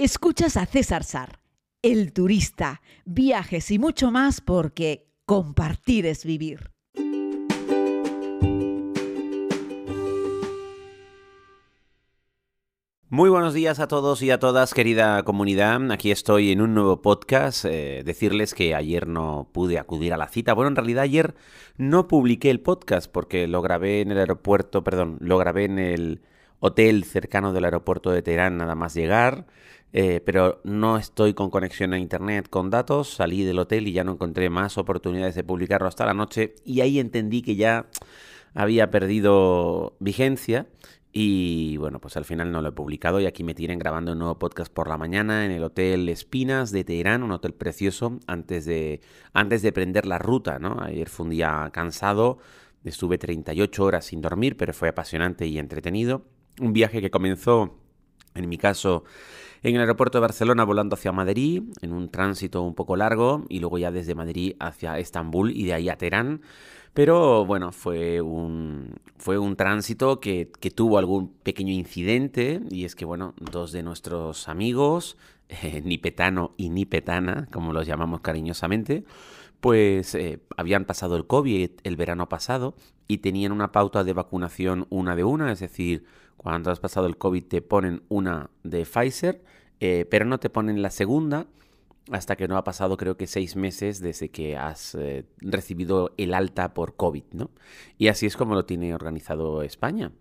Escuchas a César Sar, el turista, viajes y mucho más porque compartir es vivir. Muy buenos días a todos y a todas, querida comunidad. Aquí estoy en un nuevo podcast. Eh, decirles que ayer no pude acudir a la cita. Bueno, en realidad ayer no publiqué el podcast porque lo grabé en el aeropuerto, perdón, lo grabé en el hotel cercano del aeropuerto de Teherán nada más llegar. Eh, pero no estoy con conexión a internet con datos, salí del hotel y ya no encontré más oportunidades de publicarlo hasta la noche. Y ahí entendí que ya había perdido vigencia. Y bueno, pues al final no lo he publicado. Y aquí me tienen grabando un nuevo podcast por la mañana en el Hotel Espinas de Teherán, un hotel precioso, antes de, antes de prender la ruta, ¿no? Ayer fue un día cansado, estuve 38 horas sin dormir, pero fue apasionante y entretenido. Un viaje que comenzó, en mi caso, en el aeropuerto de Barcelona volando hacia Madrid, en un tránsito un poco largo, y luego ya desde Madrid hacia Estambul y de ahí a Teherán. Pero bueno, fue un, fue un tránsito que, tuvo algún pequeño incidente, y es que bueno, dos de nuestros amigos, eh, Nipetano y Nipetana, como los llamamos cariñosamente, pues eh, habían pasado el COVID el verano pasado y tenían una pauta de vacunación una de una, es decir, cuando has pasado el COVID te ponen una de Pfizer, eh, pero no te ponen la segunda hasta que no ha pasado creo que seis meses desde que has eh, recibido el alta por COVID, ¿no? Y así es como lo tiene organizado España.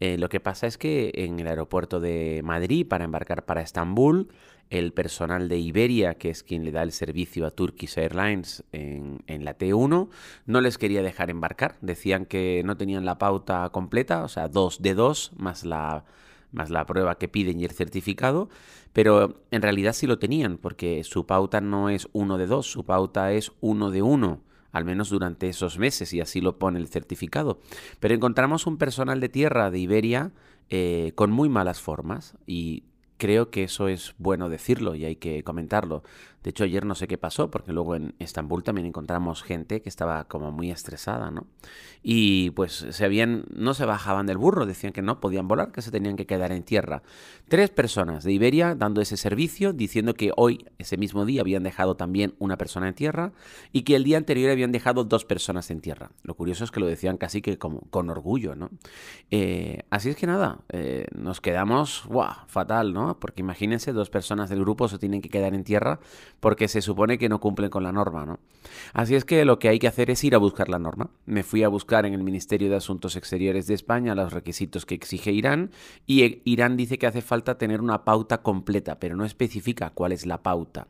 Eh, lo que pasa es que en el aeropuerto de Madrid, para embarcar para Estambul, el personal de Iberia, que es quien le da el servicio a Turkish Airlines en, en, la T1, no les quería dejar embarcar. Decían que no tenían la pauta completa, o sea, dos de dos, más la, más la prueba que piden y el certificado, pero en realidad sí lo tenían, porque su pauta no es uno de dos, su pauta es uno de uno al menos durante esos meses, y así lo pone el certificado. Pero encontramos un personal de tierra de Iberia eh, con muy malas formas y creo que eso es bueno decirlo y hay que comentarlo. De hecho, ayer no sé qué pasó, porque luego en Estambul también encontramos gente que estaba como muy estresada, ¿no? Y pues se habían, no se bajaban del burro, decían que no podían volar, que se tenían que quedar en tierra. Tres personas de Iberia dando ese servicio, diciendo que hoy, ese mismo día, habían dejado también una persona en tierra y que el día anterior habían dejado dos personas en tierra. Lo curioso es que lo decían casi que como, con orgullo, ¿no? Eh, así es que nada, eh, nos quedamos, ¡guau! Fatal, ¿no? Porque imagínense, dos personas del grupo se tienen que quedar en tierra porque se supone que no cumplen con la norma, ¿no? Así es que lo que hay que hacer es ir a buscar la norma. Me fui a buscar en el Ministerio de Asuntos Exteriores de España los requisitos que exige Irán y e, Irán dice que hace falta tener una pauta completa, pero no especifica cuál es la pauta.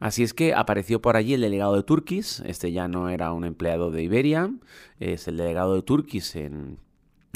Así es que apareció por allí el delegado de Turquís, este ya no era un empleado de Iberia, es el delegado de Turquís en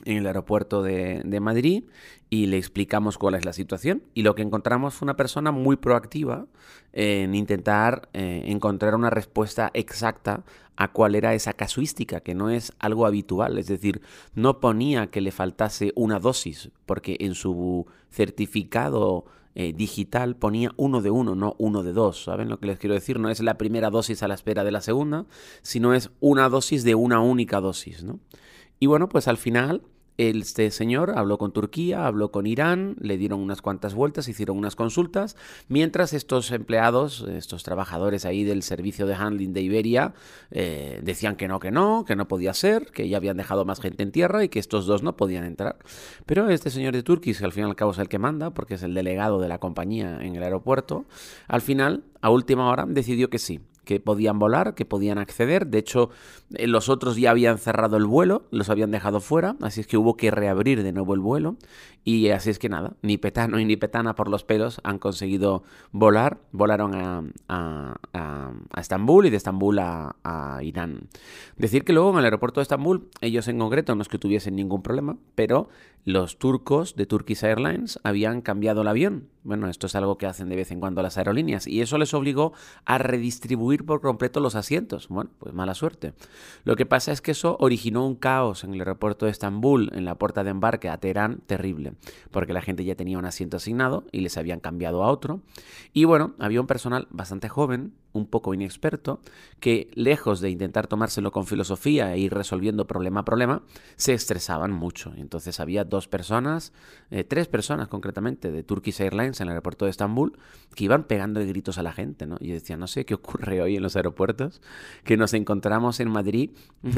en el aeropuerto de, de, Madrid y le explicamos cuál es la situación. Y lo que encontramos fue una persona muy proactiva en intentar eh, encontrar una respuesta exacta a cuál era esa casuística, que no es algo habitual. Es decir, no ponía que le faltase una dosis, porque en su certificado eh, digital ponía uno de uno, no uno de dos. ¿Saben lo que les quiero decir? No es la primera dosis a la espera de la segunda, sino es una dosis de una única dosis, ¿no? Y bueno, pues al final este señor habló con Turquía, habló con Irán, le dieron unas cuantas vueltas, hicieron unas consultas, mientras estos empleados, estos trabajadores ahí del servicio de handling de Iberia, eh, decían que no, que no, que no podía ser, que ya habían dejado más gente en tierra y que estos dos no podían entrar. Pero este señor de Turquía, que al fin y al cabo es el que manda, porque es el delegado de la compañía en el aeropuerto, al final, a última hora, decidió que sí, que podían volar, que podían acceder. De hecho, eh, los otros ya habían cerrado el vuelo, los habían dejado fuera, así es que hubo que reabrir de nuevo el vuelo. Y así es que nada, ni Petano y ni Petana por los pelos han conseguido volar. Volaron a, a, a, Estambul y de Estambul a, a, Irán. Decir que luego en el aeropuerto de Estambul, ellos en concreto no es que tuviesen ningún problema, pero los turcos de Turkish Airlines habían cambiado el avión. Bueno, esto es algo que hacen de vez en cuando las aerolíneas y eso les obligó a redistribuir por completo los asientos. Bueno, pues mala suerte. Lo que pasa es que eso originó un caos en el aeropuerto de Estambul, en la puerta de embarque a Teherán, terrible porque la gente ya tenía un asiento asignado y les habían cambiado a otro. Y bueno, había un personal bastante joven, un poco inexperto que, lejos de intentar tomárselo con filosofía e ir resolviendo problema a problema, se estresaban mucho. Entonces había dos personas, eh, tres personas concretamente, de Turkish Airlines en el aeropuerto de Estambul, que iban pegando gritos a la gente. ¿no? Y yo decía, no sé qué ocurre hoy en los aeropuertos, que nos encontramos en Madrid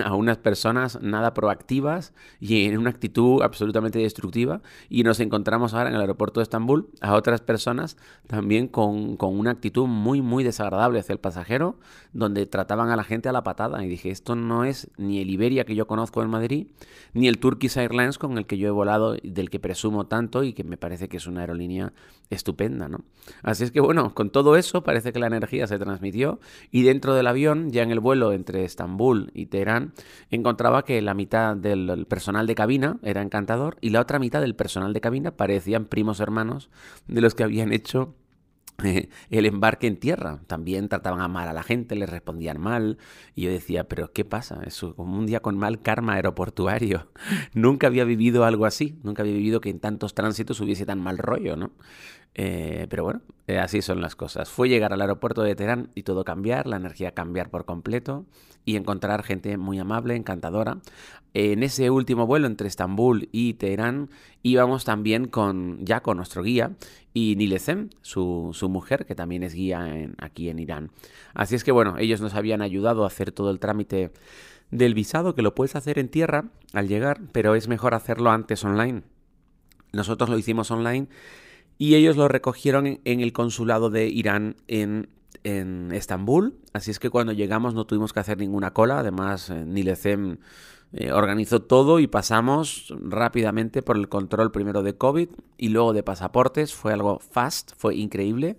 a unas personas nada proactivas y en una actitud absolutamente destructiva, y nos encontramos ahora en el aeropuerto de Estambul a otras personas también con, con una actitud muy, muy desagradable el pasajero, donde trataban a la gente a la patada. Y dije, esto no es ni el Iberia que yo conozco en Madrid, ni el Turkish Airlines con el que yo he volado, del que presumo tanto y que me parece que es una aerolínea estupenda, ¿no? Así es que bueno, con todo eso parece que la energía se transmitió y dentro del avión, ya en el vuelo entre Estambul y Teherán, encontraba que la mitad del personal de cabina era encantador y la otra mitad del personal de cabina parecían primos hermanos de los que habían hecho el embarque en tierra. También trataban a mal a la gente, les respondían mal. Y yo decía, pero ¿qué pasa? Es como un día con mal karma aeroportuario. Nunca había vivido algo así. Nunca había vivido que en tantos tránsitos hubiese tan mal rollo, ¿no? Eh, pero bueno, eh, así son las cosas. Fue llegar al aeropuerto de Teherán y todo cambiar, la energía cambiar por completo y encontrar gente muy amable, encantadora. En ese último vuelo entre Estambul y Teherán íbamos también con ya con nuestro guía y Nilesem, su, su mujer, que también es guía aquí en Irán. Así es que bueno, ellos nos habían ayudado a hacer todo el trámite del visado, que lo puedes hacer en tierra al llegar, pero es mejor hacerlo antes online. Nosotros lo hicimos online y ellos lo recogieron en, el consulado de Irán en, en, Estambul. Así es que cuando llegamos no tuvimos que hacer ninguna cola. Además, eh, Nilecem eh, organizó todo y pasamos rápidamente por el control primero de COVID y luego de pasaportes. Fue algo fast, fue increíble.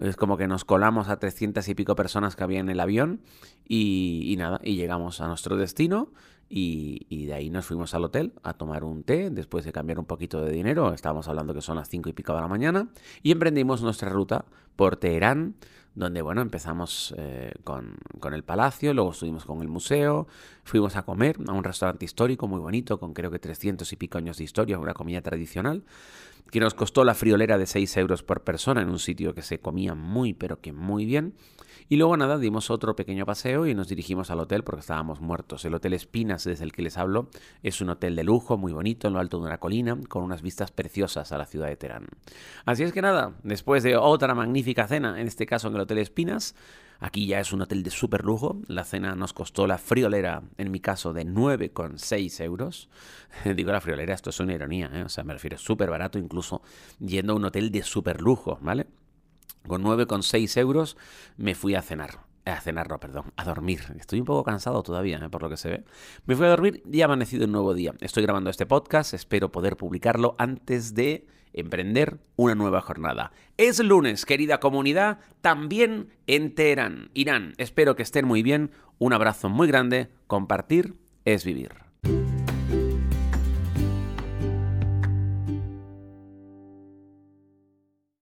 Es como que nos colamos a 300 y pico personas que había en el avión y, y nada, y llegamos a nuestro destino y, de ahí nos fuimos al hotel a tomar un té, después de cambiar un poquito de dinero, estábamos hablando que son las cinco y pico de la mañana, y emprendimos nuestra ruta por Teherán, donde bueno, empezamos eh, con, con, el palacio, luego estuvimos con el museo, fuimos a comer a un restaurante histórico muy bonito, con creo que 300 y pico años de historia, una comida tradicional, que nos costó la friolera de 6 euros por persona en un sitio que se comía muy pero que muy bien. Y luego nada, dimos otro pequeño paseo y nos dirigimos al hotel porque estábamos muertos. El Hotel Espinas, desde el que les hablo, es un hotel de lujo, muy bonito, en lo alto de una colina, con unas vistas preciosas a la ciudad de Teherán. Así es que nada, después de otra magnífica cena, en este caso en el Hotel Espinas, Aquí ya es un hotel de súper lujo. La cena nos costó la friolera, en mi caso, de 9,6 euros. Digo la friolera, esto es una ironía, ¿eh? o sea, me refiero súper barato, incluso yendo a un hotel de súper lujo, ¿vale? Con 9,6 euros me fui a cenar. A cenar, no, perdón, a dormir. Estoy un poco cansado todavía, ¿eh? por lo que se ve. Me fui a dormir y ha amanecido un nuevo día. Estoy grabando este podcast, espero poder publicarlo antes de emprender una nueva jornada. Es lunes, querida comunidad, también en Teherán, Irán. Espero que estén muy bien. Un abrazo muy grande. Compartir es vivir.